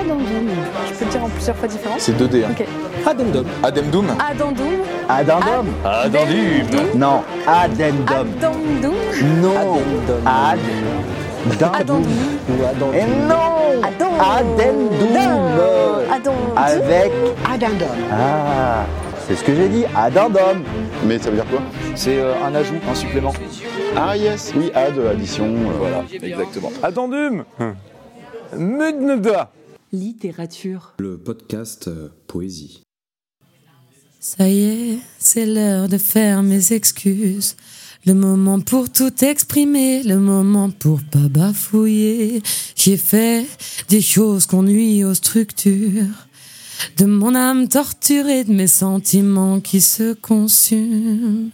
Addendum. Je peux le dire en plusieurs fois différentes C'est 2D. Hein. Ok. Addendum. Addendum Addendum. Addendum Addendum. Non, addendum. Addendum. Non. Ou addendum. Et non. Addendum. Addendum. Avec... Addendum. Ah, c'est ce que j'ai dit, addendum. Mais ça veut dire quoi? C'est euh, un ajout, un supplément. Ah yes, oui, add, addition. euh, Voilà, exactement. Addendum Mudneda Littérature. Le podcast euh, Poésie. Ça y est, c'est l'heure de faire mes excuses. Le moment pour tout exprimer, le moment pour pas bafouiller. J'ai fait des choses qu'on nuit aux structures. De mon âme torturée, de mes sentiments qui se consument.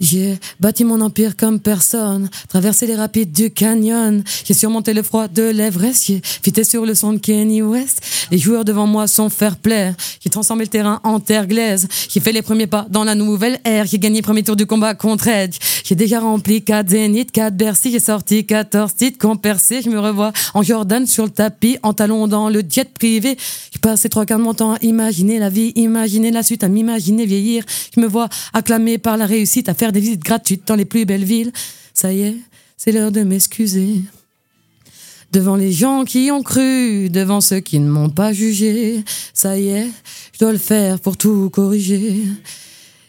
J'ai bâti mon empire comme personne, traversé les rapides du canyon. J'ai surmonté le froid de l'Everest, j'ai fité sur le son de Kenny West. Les joueurs devant moi sont fair play. J'ai transformé le terrain en terre glaise. J'ai fait les premiers pas dans la nouvelle ère. J'ai gagné le premier tour du combat contre Edge. J'ai déjà rempli 4 Zénith, 4 Bercy. J'ai sorti 14 titres qu'on percé. Je me revois en Jordan sur le tapis, en talon dans le jet privé. J'ai passé trois quarts de mon temps à imaginer la vie, imaginer la suite, à m'imaginer vieillir. Je me vois acclamé par la réussite, à faire des visites gratuites dans les plus belles villes. Ça y est, c'est l'heure de m'excuser. Devant les gens qui ont cru, devant ceux qui ne m'ont pas jugé. Ça y est, je dois le faire pour tout corriger.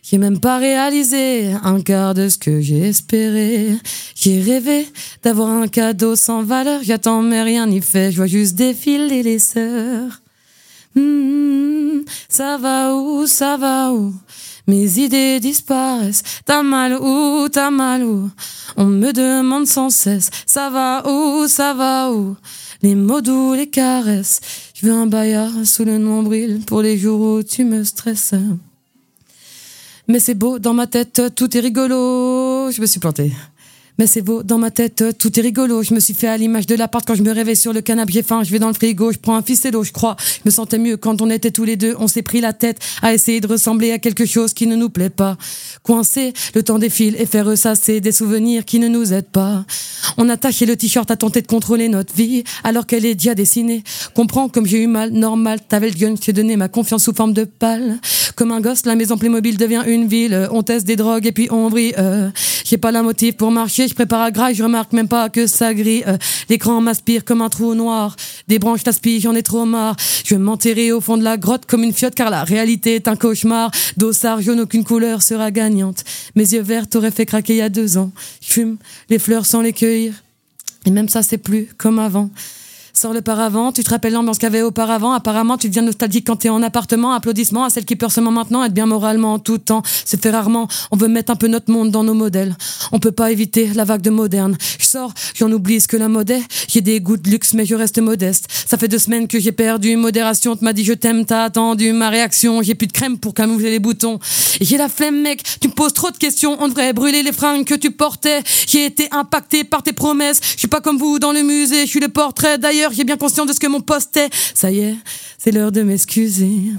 J'ai même pas réalisé un quart de ce que j'ai espéré. J'ai rêvé d'avoir un cadeau sans valeur. J'attends mais rien n'y fait. Je vois juste défiler les sœurs. Hmm, ça va où, ça va où? Mes idées disparaissent. T'as mal où, t'as mal où On me demande sans cesse. Ça va où, ça va où Les mots doux, les caresses. Je veux un baillard sous le nombril pour les jours où tu me stresses. Mais c'est beau, dans ma tête, tout est rigolo. Je me suis plantée. Mais c'est beau, dans ma tête, tout est rigolo. Je me suis fait à l'image de l'appart quand je me réveille sur le canapé. J'ai faim, je vais dans le frigo, je prends un ficello, je crois. Je me sentais mieux quand on était tous les deux. On s'est pris la tête à essayer de ressembler à quelque chose qui ne nous plaît pas. Coincé, le temps défile et faire ressasser des souvenirs qui ne nous aident pas. On a taché le t-shirt à tenter de contrôler notre vie alors qu'elle est déjà dessinée. Comprends comme j'ai eu mal, normal. T'avais le gun, je t'ai donné ma confiance sous forme de pâle. Comme un gosse, la maison Playmobil devient une ville. On teste des drogues et puis on brille. Euh, j'ai pas la motive pour marcher, je prépare à graille, je remarque même pas que ça grille. Euh, L'écran m'aspire comme un trou noir. Des branches t'aspirent, j'en ai trop marre. Je vais m'enterrer au fond de la grotte comme une fiotte car la réalité est un cauchemar. Dossard jaune, aucune couleur sera gagnante. Mes yeux verts t'auraient fait craquer il y a deux ans. Je fume les fleurs sans les cueillir. Et même ça, c'est plus comme avant. Sors le paravent, tu te rappelles l'ambiance qu'il y avait auparavant. Apparemment, tu deviens nostalgique quand t'es en appartement. Applaudissements à celle qui pleure seulement maintenant, être bien moralement en tout temps. C'est fait rarement. On veut mettre un peu notre monde dans nos modèles. On peut pas éviter la vague de moderne. Je sors, j'en oublie ce que la mode est. J'ai des goûts de luxe, mais je reste modeste. Ça fait deux semaines que j'ai perdu modération. Tu m'as dit je t'aime, t'as attendu ma réaction. J'ai plus de crème pour camoufler les boutons. J'ai la flemme, mec. Tu me poses trop de questions. On devrait brûler les fringues que tu portais. J'ai été impacté par tes promesses. Je suis pas comme vous dans le musée. Je suis le portrait d'ailleurs. J'ai bien conscience de ce que mon poste est. Ça y est, c'est l'heure de m'excuser.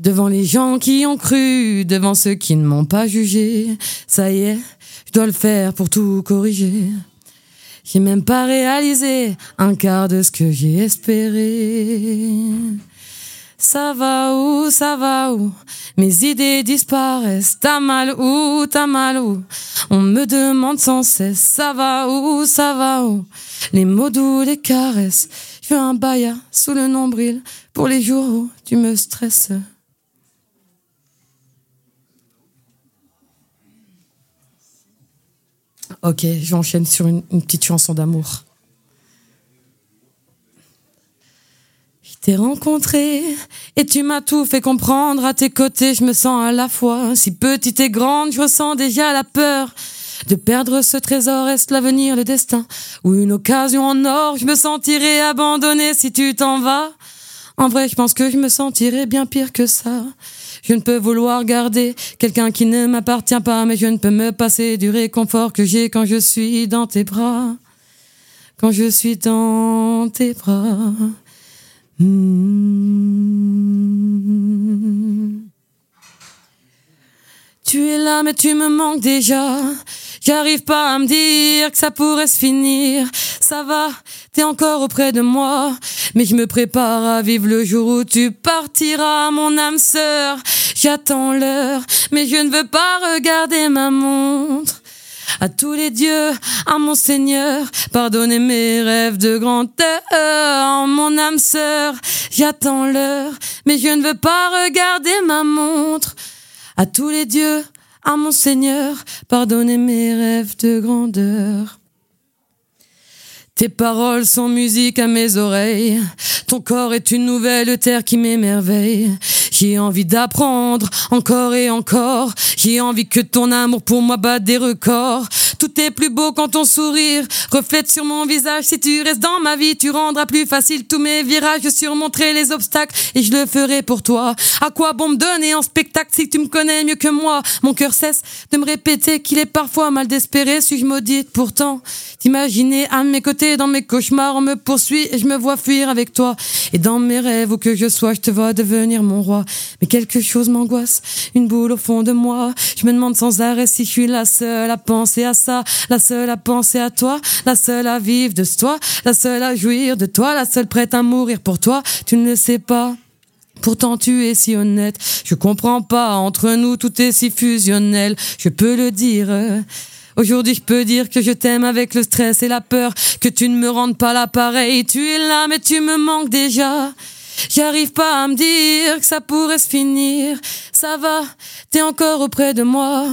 Devant les gens qui ont cru, devant ceux qui ne m'ont pas jugé. Ça y est, je dois le faire pour tout corriger. J'ai même pas réalisé un quart de ce que j'ai espéré. Ça va où, ça va où? Mes idées disparaissent. T'as mal où, t'as mal où? On me demande sans cesse. Ça va où, ça va où? Les mots doux, les caresses. Je un baya sous le nombril pour les jours où tu me stresses. Ok, j'enchaîne sur une petite chanson d'amour. T'ai rencontré et tu m'as tout fait comprendre. À tes côtés, je me sens à la fois si petite et grande. Je ressens déjà la peur de perdre ce trésor. Est-ce l'avenir, le destin ou une occasion en or? Je me sentirais abandonné si tu t'en vas. En vrai, je pense que je me sentirais bien pire que ça. Je ne peux vouloir garder quelqu'un qui ne m'appartient pas, mais je ne peux me passer du réconfort que j'ai quand je suis dans tes bras. Quand je suis dans tes bras. Hmm. Tu es là, mais tu me manques déjà. J'arrive pas à me dire que ça pourrait se finir. Ça va, t'es encore auprès de moi. Mais je me prépare à vivre le jour où tu partiras, mon âme sœur. J'attends l'heure, mais je ne veux pas regarder ma montre. À tous les dieux, à mon Seigneur, pardonnez mes rêves de grandeur, mon âme sœur. J'attends l'heure, mais je ne veux pas regarder ma montre. À tous les dieux, à mon Seigneur, pardonnez mes rêves de grandeur. Tes paroles sont musique à mes oreilles. Ton corps est une nouvelle terre qui m'émerveille. J'ai envie d'apprendre encore et encore. J'ai envie que ton amour pour moi batte des records. Tout est plus beau quand ton sourire reflète sur mon visage. Si tu restes dans ma vie, tu rendras plus facile tous mes virages. Je surmonterai les obstacles et je le ferai pour toi. À quoi bon me donner en spectacle si tu me connais mieux que moi? Mon cœur cesse de me répéter qu'il est parfois mal d'espérer. Suis-je maudite pourtant? T'imaginer à mes côtés dans mes cauchemars, on me poursuit et je me vois fuir avec toi. Et dans mes rêves, où que je sois, je te vois devenir mon roi. Mais quelque chose m'angoisse, une boule au fond de moi. Je me demande sans arrêt si je suis la seule à penser à ça, la seule à penser à toi, la seule à vivre de toi, la seule à jouir de toi, la seule prête à mourir pour toi. Tu ne le sais pas. Pourtant tu es si honnête, je comprends pas, entre nous tout est si fusionnel, je peux le dire. Aujourd'hui, je peux dire que je t'aime avec le stress et la peur, que tu ne me rendes pas l'appareil. Tu es là, mais tu me manques déjà. J'arrive pas à me dire que ça pourrait se finir. Ça va, t'es encore auprès de moi.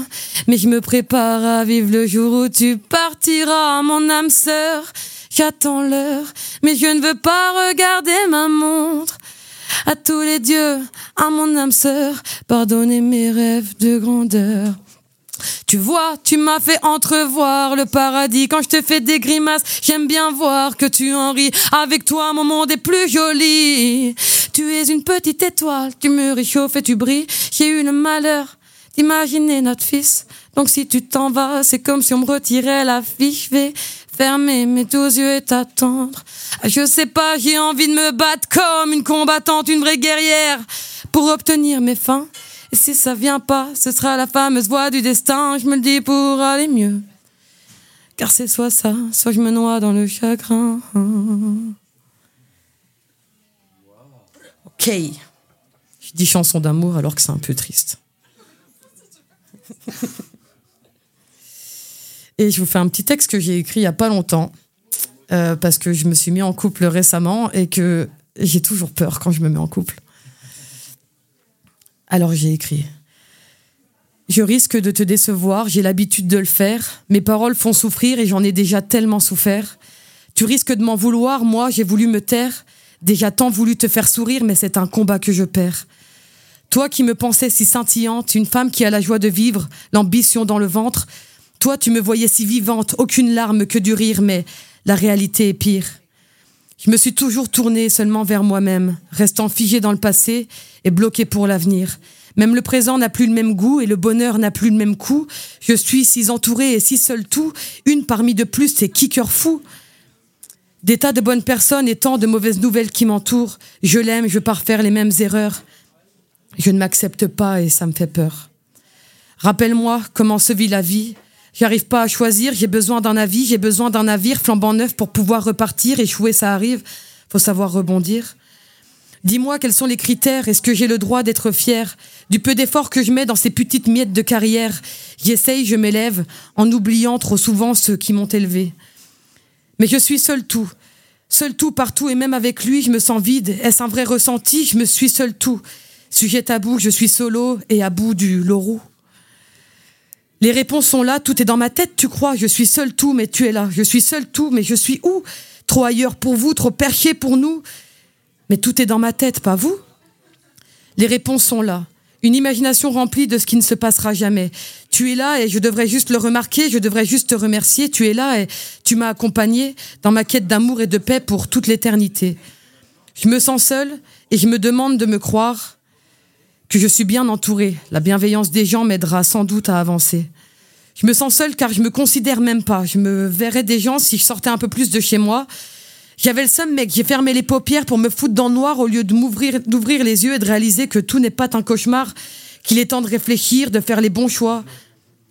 Mais je me prépare à vivre le jour où tu partiras, mon âme sœur. J'attends l'heure, mais je ne veux pas regarder ma montre. À tous les dieux, à mon âme sœur, pardonnez mes rêves de grandeur. Tu vois, tu m'as fait entrevoir le paradis quand je te fais des grimaces. J'aime bien voir que tu en ris. Avec toi, mon monde est plus joli. Tu es une petite étoile, tu me réchauffes et tu brilles. J'ai eu le malheur d'imaginer notre fils. Donc si tu t'en vas, c'est comme si on me retirait la fiche. Je vais fermer mes deux yeux et t'attendre. Je sais pas, j'ai envie de me battre comme une combattante, une vraie guerrière pour obtenir mes fins. Si ça vient pas, ce sera la fameuse voix du destin. Je me le dis pour aller mieux. Car c'est soit ça, soit je me noie dans le chagrin. Ok. Je dis chanson d'amour alors que c'est un peu triste. Et je vous fais un petit texte que j'ai écrit il y a pas longtemps. euh, parce que je me suis mis en couple récemment et que j'ai toujours peur quand je me mets en couple. Alors j'ai écrit. Je risque de te décevoir, j'ai l'habitude de le faire. Mes paroles font souffrir et j'en ai déjà tellement souffert. Tu risques de m'en vouloir, moi j'ai voulu me taire. Déjà tant voulu te faire sourire, mais c'est un combat que je perds. Toi qui me pensais si scintillante, une femme qui a la joie de vivre, l'ambition dans le ventre. Toi tu me voyais si vivante, aucune larme que du rire, mais la réalité est pire. Je me suis toujours tournée seulement vers moi-même, restant figée dans le passé et bloquée pour l'avenir. Même le présent n'a plus le même goût et le bonheur n'a plus le même coup. Je suis si entourée et si seule tout. Une parmi de plus, c'est qui cœur fou? Des tas de bonnes personnes et tant de mauvaises nouvelles qui m'entourent. Je l'aime, je pars faire les mêmes erreurs. Je ne m'accepte pas et ça me fait peur. Rappelle-moi comment se vit la vie. J'arrive pas à choisir, j'ai besoin d'un avis, j'ai besoin d'un navire flambant neuf pour pouvoir repartir, échouer ça arrive, faut savoir rebondir. Dis-moi quels sont les critères, est-ce que j'ai le droit d'être fier? Du peu d'efforts que je mets dans ces petites miettes de carrière J'essaye, je m'élève, en oubliant trop souvent ceux qui m'ont élevé. Mais je suis seul tout, seul tout partout et même avec lui, je me sens vide. Est-ce un vrai ressenti? Je me suis seul tout. Sujet tabou, je suis solo et à bout du lorou. Les réponses sont là, tout est dans ma tête, tu crois. Je suis seul tout, mais tu es là. Je suis seul tout, mais je suis où? Trop ailleurs pour vous, trop perché pour nous. Mais tout est dans ma tête, pas vous? Les réponses sont là. Une imagination remplie de ce qui ne se passera jamais. Tu es là et je devrais juste le remarquer, je devrais juste te remercier. Tu es là et tu m'as accompagné dans ma quête d'amour et de paix pour toute l'éternité. Je me sens seule et je me demande de me croire que je suis bien entourée. La bienveillance des gens m'aidera sans doute à avancer. Je me sens seule car je me considère même pas. Je me verrais des gens si je sortais un peu plus de chez moi. J'avais le seum, mec. J'ai fermé les paupières pour me foutre dans le noir au lieu de m'ouvrir, d'ouvrir les yeux et de réaliser que tout n'est pas un cauchemar, qu'il est temps de réfléchir, de faire les bons choix.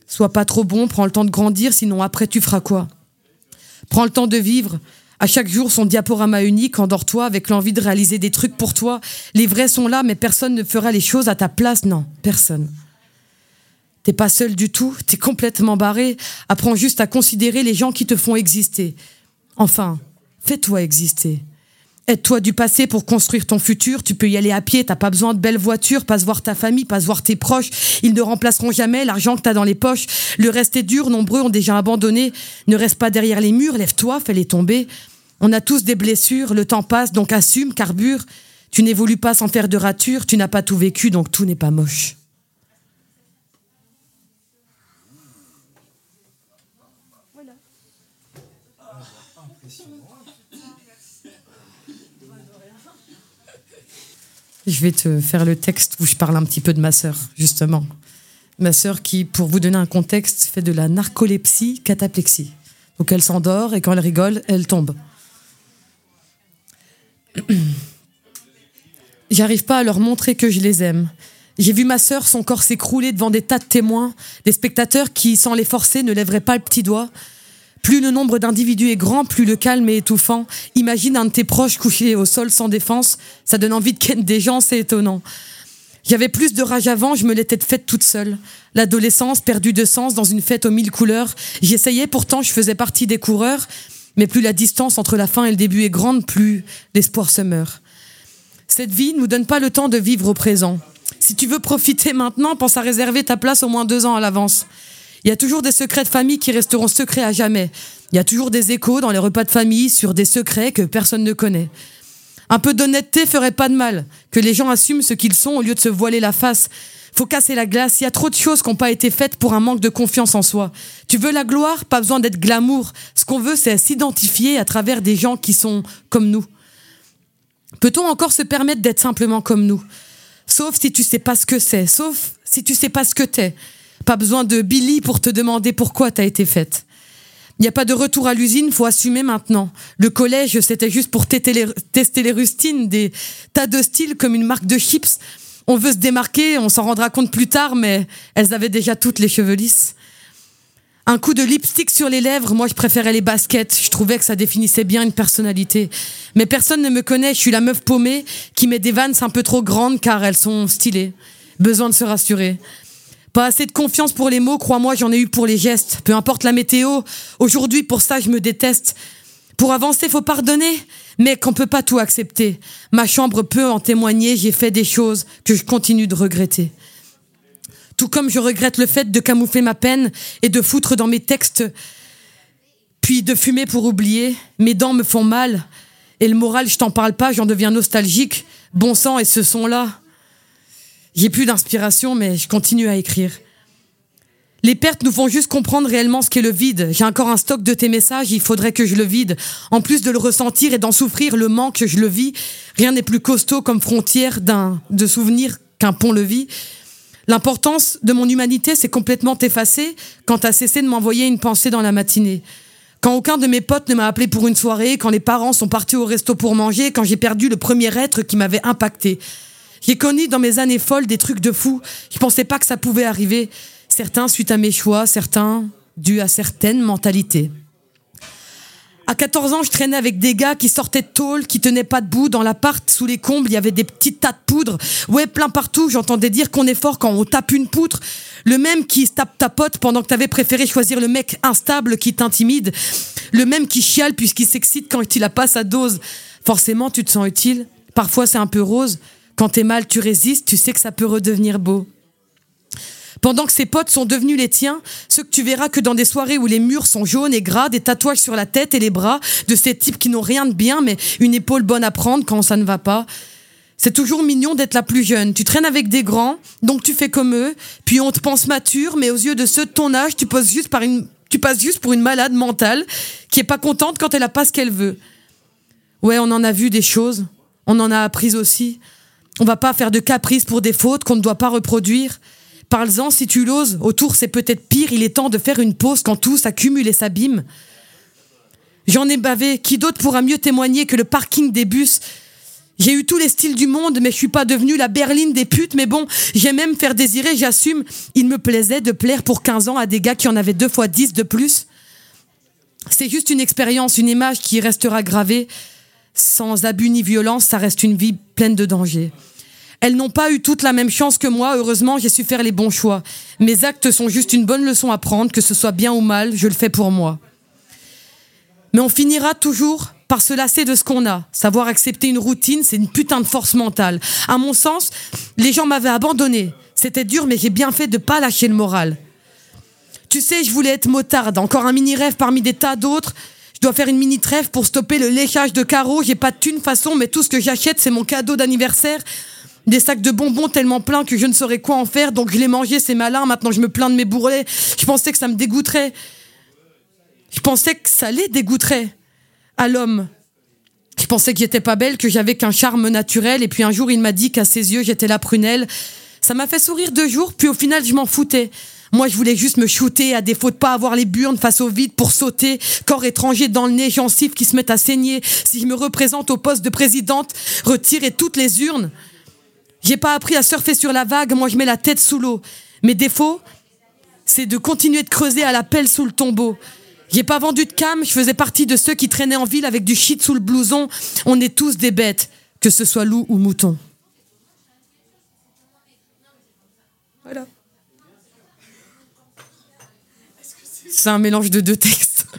Sois pas trop bon, prends le temps de grandir, sinon après tu feras quoi? Prends le temps de vivre. À chaque jour, son diaporama unique, endors-toi avec l'envie de réaliser des trucs pour toi. Les vrais sont là, mais personne ne fera les choses à ta place. Non, personne. T'es pas seul du tout, t'es complètement barré. Apprends juste à considérer les gens qui te font exister. Enfin, fais-toi exister. Aide-toi du passé pour construire ton futur. Tu peux y aller à pied, t'as pas besoin de belles voitures, pas se voir ta famille, pas se voir tes proches. Ils ne remplaceront jamais l'argent que t'as dans les poches. Le reste est dur, nombreux ont déjà abandonné. Ne reste pas derrière les murs, lève-toi, fais-les tomber. On a tous des blessures, le temps passe, donc assume, carbure. Tu n'évolues pas sans faire de rature, tu n'as pas tout vécu, donc tout n'est pas moche. Je vais te faire le texte où je parle un petit peu de ma sœur, justement. Ma sœur qui, pour vous donner un contexte, fait de la narcolepsie cataplexie. Donc elle s'endort et quand elle rigole, elle tombe. J'arrive pas à leur montrer que je les aime. J'ai vu ma sœur, son corps s'écrouler devant des tas de témoins, des spectateurs qui, sans les forcer, ne lèveraient pas le petit doigt. Plus le nombre d'individus est grand, plus le calme est étouffant. Imagine un de tes proches couché au sol sans défense, ça donne envie de ken des gens, c'est étonnant. J'avais plus de rage avant, je me l'étais faite toute seule. L'adolescence perdue de sens dans une fête aux mille couleurs. J'essayais pourtant, je faisais partie des coureurs, mais plus la distance entre la fin et le début est grande, plus l'espoir se meurt. Cette vie ne nous donne pas le temps de vivre au présent. Si tu veux profiter maintenant, pense à réserver ta place au moins deux ans à l'avance. Il y a toujours des secrets de famille qui resteront secrets à jamais. Il y a toujours des échos dans les repas de famille sur des secrets que personne ne connaît. Un peu d'honnêteté ferait pas de mal, que les gens assument ce qu'ils sont au lieu de se voiler la face. Faut casser la glace, il y a trop de choses qui n'ont pas été faites pour un manque de confiance en soi. Tu veux la gloire, pas besoin d'être glamour. Ce qu'on veut, c'est s'identifier à travers des gens qui sont comme nous. Peut-on encore se permettre d'être simplement comme nous? Sauf si tu sais pas ce que c'est, sauf si tu sais pas ce que t'es. Pas besoin de Billy pour te demander pourquoi t'as été faite. Il n'y a pas de retour à l'usine, faut assumer maintenant. Le collège, c'était juste pour tester les, rustines, des tas de styles comme une marque de chips. On veut se démarquer, on s'en rendra compte plus tard, mais elles avaient déjà toutes les cheveux lisses. Un coup de lipstick sur les lèvres, moi je préférais les baskets. Je trouvais que ça définissait bien une personnalité. Mais personne ne me connaît, je suis la meuf paumée qui met des vannes un peu trop grandes car elles sont stylées. Besoin de se rassurer. Pas assez de confiance pour les mots, crois-moi, j'en ai eu pour les gestes. Peu importe la météo, aujourd'hui pour ça je me déteste. Pour avancer, faut pardonner, mais qu'on peut pas tout accepter. Ma chambre peut en témoigner, j'ai fait des choses que je continue de regretter. Tout comme je regrette le fait de camoufler ma peine et de foutre dans mes textes, puis de fumer pour oublier. Mes dents me font mal, et le moral, je t'en parle pas, j'en deviens nostalgique. Bon sang, et ce son-là. J'ai plus d'inspiration, mais je continue à écrire. Les pertes nous font juste comprendre réellement ce qu'est le vide. J'ai encore un stock de tes messages, il faudrait que je le vide. En plus de le ressentir et d'en souffrir le manque, je le vis. Rien n'est plus costaud comme frontière d'un de souvenir qu'un pont-levis. L'importance de mon humanité s'est complètement effacée quand t'as cessé de m'envoyer une pensée dans la matinée. Quand aucun de mes potes ne m'a appelé pour une soirée, quand les parents sont partis au resto pour manger, quand j'ai perdu le premier être qui m'avait impacté. J'ai connu dans mes années folles des trucs de fou. Je pensais pas que ça pouvait arriver. Certains suite à mes choix, certains dû à certaines mentalités. À 14 ans, je traînais avec des gars qui sortaient de tôle, qui tenaient pas debout. Dans l'appart, sous les combles, il y avait des petits tas de poudre. Ouais, plein partout. J'entendais dire qu'on est fort quand on tape une poutre. Le même qui se tape ta pote pendant que t'avais préféré choisir le mec instable qui t'intimide. Le même qui chiale puisqu'il s'excite quand il a pas sa dose. Forcément, tu te sens utile. Parfois, c'est un peu rose. Quand t'es mal, tu résistes. Tu sais que ça peut redevenir beau. Pendant que ses potes sont devenus les tiens, ceux que tu verras que dans des soirées où les murs sont jaunes et gras, des tatouages sur la tête et les bras, de ces types qui n'ont rien de bien, mais une épaule bonne à prendre quand ça ne va pas. C'est toujours mignon d'être la plus jeune. Tu traînes avec des grands, donc tu fais comme eux, puis on te pense mature, mais aux yeux de ceux de ton âge, tu passes juste, tu passes juste pour une malade mentale qui est pas contente quand elle a pas ce qu'elle veut. Ouais, on en a vu des choses, on en a appris aussi. On va pas faire de caprices pour des fautes qu'on ne doit pas reproduire. Parle-en si tu l'oses. Autour, c'est peut-être pire. Il est temps de faire une pause quand tout s'accumule et s'abîme. J'en ai bavé. Qui d'autre pourra mieux témoigner que le parking des bus? J'ai eu tous les styles du monde, mais je suis pas devenue la berline des putes. Mais bon, j'aime même faire désirer, j'assume. Il me plaisait de plaire pour 15 ans à des gars qui en avaient deux fois 10 de plus. C'est juste une expérience, une image qui restera gravée. Sans abus ni violence, ça reste une vie pleine de dangers. Elles n'ont pas eu toute la même chance que moi. Heureusement, j'ai su faire les bons choix. Mes actes sont juste une bonne leçon à prendre, que ce soit bien ou mal, je le fais pour moi. Mais on finira toujours par se lasser de ce qu'on a. Savoir accepter une routine, c'est une putain de force mentale. À mon sens, les gens m'avaient abandonné. C'était dur, mais j'ai bien fait de pas lâcher le moral. Tu sais, je voulais être motarde, encore un mini rêve parmi des tas d'autres. Dois faire une mini trêve pour stopper le léchage de carreaux. J'ai pas de thune façon, mais tout ce que j'achète, c'est mon cadeau d'anniversaire. Des sacs de bonbons tellement pleins que je ne saurais quoi en faire, donc je les mangeais, c'est malin. Maintenant, je me plains de mes bourrelets. Je pensais que ça me dégoûterait. Je pensais que ça les dégoûterait à l'homme. Je pensais que j'étais pas belle, que j'avais qu'un charme naturel, et puis un jour il m'a dit qu'à ses yeux j'étais la prunelle. Ça m'a fait sourire deux jours, puis au final je m'en foutais. Moi je voulais juste me shooter, à défaut de pas avoir les burnes face au vide pour sauter, corps étranger dans le nez, gencives qui se mettent à saigner. Si je me représente au poste de présidente, retirer toutes les urnes. J'ai pas appris à surfer sur la vague, moi je mets la tête sous l'eau. Mes défauts, c'est de continuer de creuser à la pelle sous le tombeau. J'ai pas vendu de cam, je faisais partie de ceux qui traînaient en ville avec du shit sous le blouson. On est tous des bêtes, que ce soit loup ou mouton. Voilà. C'est un mélange de deux textes.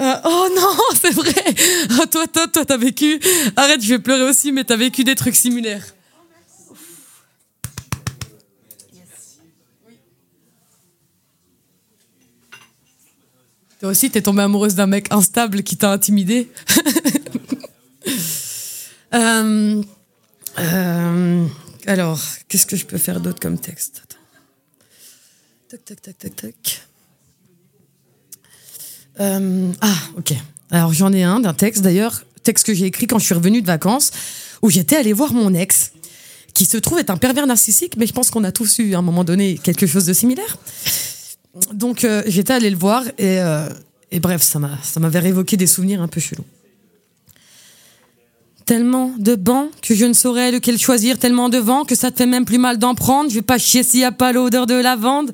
Euh, oh non, c'est vrai. Oh, toi, toi, toi, t'as vécu. Arrête, je vais pleurer aussi, mais t'as vécu des trucs similaires. Toi aussi, t'es tombée amoureuse d'un mec instable qui t'a intimidé. Euh, euh, alors, qu'est-ce que je peux faire d'autre comme texte? Tac, tac, tac, tac, tac. Euh, ah, ok. Alors, j'en ai un d'un texte, d'ailleurs, texte que j'ai écrit quand je suis revenue de vacances, où j'étais allée voir mon ex, qui se trouve être un pervers narcissique, mais je pense qu'on a tous eu à un moment donné quelque chose de similaire. Donc, euh, j'étais allée le voir, et, euh, et bref, ça m'avait révoqué des souvenirs un peu chelous. Tellement de bancs que je ne saurais lequel choisir, tellement de vent que ça te fait même plus mal d'en prendre. Je vais pas chier s'il y a pas l'odeur de lavande.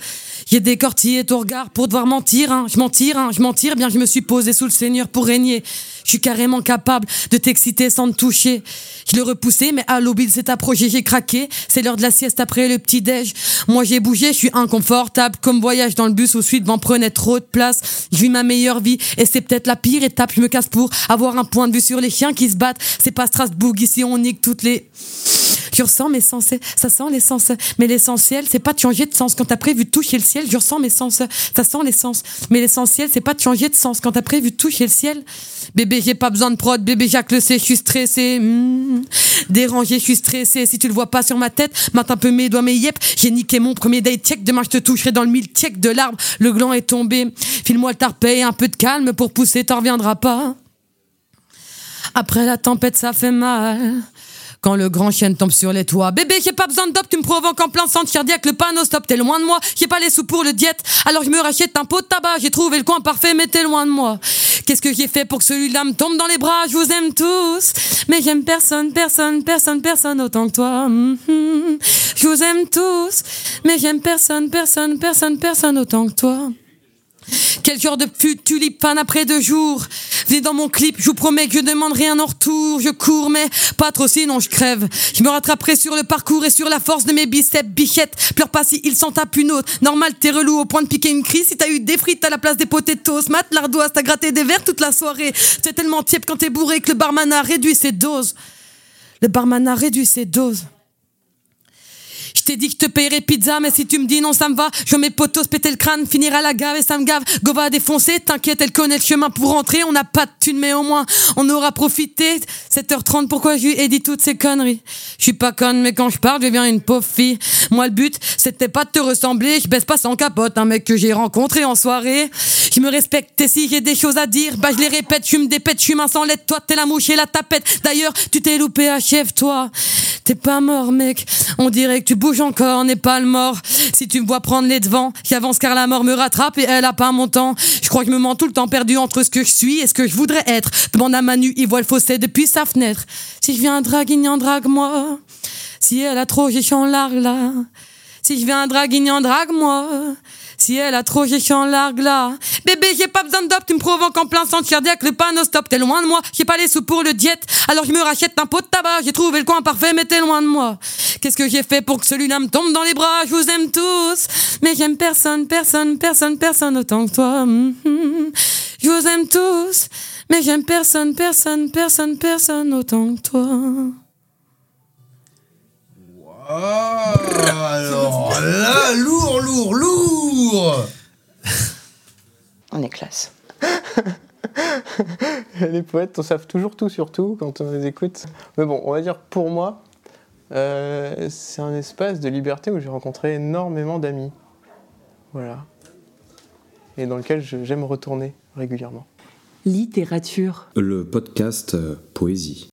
J'ai décortillé ton regard pour devoir mentir. Hein. Je mentir, hein. je mentir. Bien, je me suis posé sous le Seigneur pour régner. Je suis carrément capable de t'exciter sans te toucher. Je l'ai repoussé, mais à l'aube, il s'est approché. J'ai craqué. C'est l'heure de la sieste après le petit déj. Moi, j'ai bougé. Je suis inconfortable. Comme voyage dans le bus où suite devant prenait trop de place. Je vis ma meilleure vie et c'est peut-être la pire étape. Je me casse pour avoir un point de vue sur les chiens qui se battent. C'est pas Strasbourg ici. On nique toutes les. Je ressens mes sens, ça sent l'essence. Mais l'essentiel, c'est pas de changer de sens. Quand t'as prévu de toucher le ciel, je ressens mes sens, ça sent l'essence. Mais l'essentiel, c'est pas de changer de sens. Quand t'as prévu de toucher le ciel, bébé, j'ai pas besoin de prod. Bébé, Jacques le sait, je suis stressé. Hmm. Dérangé, je suis stressé. Si tu le vois pas sur ma tête, mate un peu mes doigts, mes yep. J'ai niqué mon premier date check. Demain, je te toucherai dans le mille check de l'arbre. Le gland est tombé. File-moi le tarpé, un peu de calme pour pousser, t'en reviendras pas. Après la tempête, ça fait mal. Quand le grand chien tombe sur les toits. Bébé, j'ai pas besoin de dope, tu me provoques en plein centre cardiaque, le panneau stop, t'es loin de moi. J'ai pas les sous pour le diète, alors je me rachète un pot de tabac. J'ai trouvé le coin parfait, mais t'es loin de moi. Qu'est-ce que j'ai fait pour que celui-là me tombe dans les bras? Je vous aime tous, mais j'aime personne, personne, personne, personne autant que toi. Mhm. Je vous aime tous, mais j'aime personne, personne, personne, personne autant que toi. Quel genre de tulipe fan après deux jours Venez dans mon clip, je vous promets que je demande rien en retour. Je cours, mais pas trop sinon je crève. Je me rattraperai sur le parcours et sur la force de mes biceps, bichette. Pleure pas si il s'en tape une autre. Normal, t'es relou au point de piquer une crise. Si t'as eu des frites à la place des potatoes, mat, l'ardoise, t'as gratté des verres toute la soirée. C'est tellement tiède quand t'es bourré que le barman a réduit ses doses. Le barman a réduit ses doses. Je t'ai dit que je te payerais pizza, mais si tu me dis non, ça me va. Je mets potos péter le crâne, finir à la gave et ça me gave. Go va défoncer, t'inquiète, elle connaît le chemin pour rentrer. On n'a pas de thune, mais au moins, on aura profité. 7h30, pourquoi je lui ai dit toutes ces conneries? Je suis pas conne, mais quand je parle, je deviens une pauvre fille. Moi, le but, c'était pas de te ressembler. Je baisse pas sans capote, un mec que j'ai rencontré en soirée. Je me respecte et si j'ai des choses à dire, bah je les répète, je me dépète, je suis mince en lettres. Toi, t'es la mouche et la tapette. D'ailleurs, tu t'es loupé, achève-toi. T'es pas mort, mec. On dirait que tu bouges bouge encore, n'est pas le mort. Si tu me vois prendre les devants, j'avance car la mort me rattrape et elle a pas mon temps. Je crois que je me mens tout le temps perdu entre ce que je suis et ce que je voudrais être. Demande à Manu, il voit le fossé depuis sa fenêtre. Si je viens draguignan, drague-moi. Si elle a trop, j'ai en largue là. Si je viens draguignan, drague-moi. Si elle a trop, j'ai en largue là. Bébé, j'ai pas besoin de dope, tu me provoques en plein centre cardiaque, le panneau stop, t'es loin de moi. J'ai pas les sous pour le diète, alors je me rachète un pot de tabac. J'ai trouvé le coin parfait, mais t'es loin de moi. Qu'est-ce que j'ai fait pour que celui-là me tombe dans les bras? Je vous aime tous, mais j'aime personne, personne, personne, personne autant que toi. Mhm. Je vous aime tous, mais j'aime personne, personne, personne, personne autant que toi. Ah, alors là, lourd, lourd, lourd On est classe. les poètes, on savent toujours tout sur tout quand on les écoute. Mais bon, on va dire pour moi, euh, c'est un espace de liberté où j'ai rencontré énormément d'amis. Voilà. Et dans lequel j'aime retourner régulièrement. Littérature. Le podcast euh, Poésie.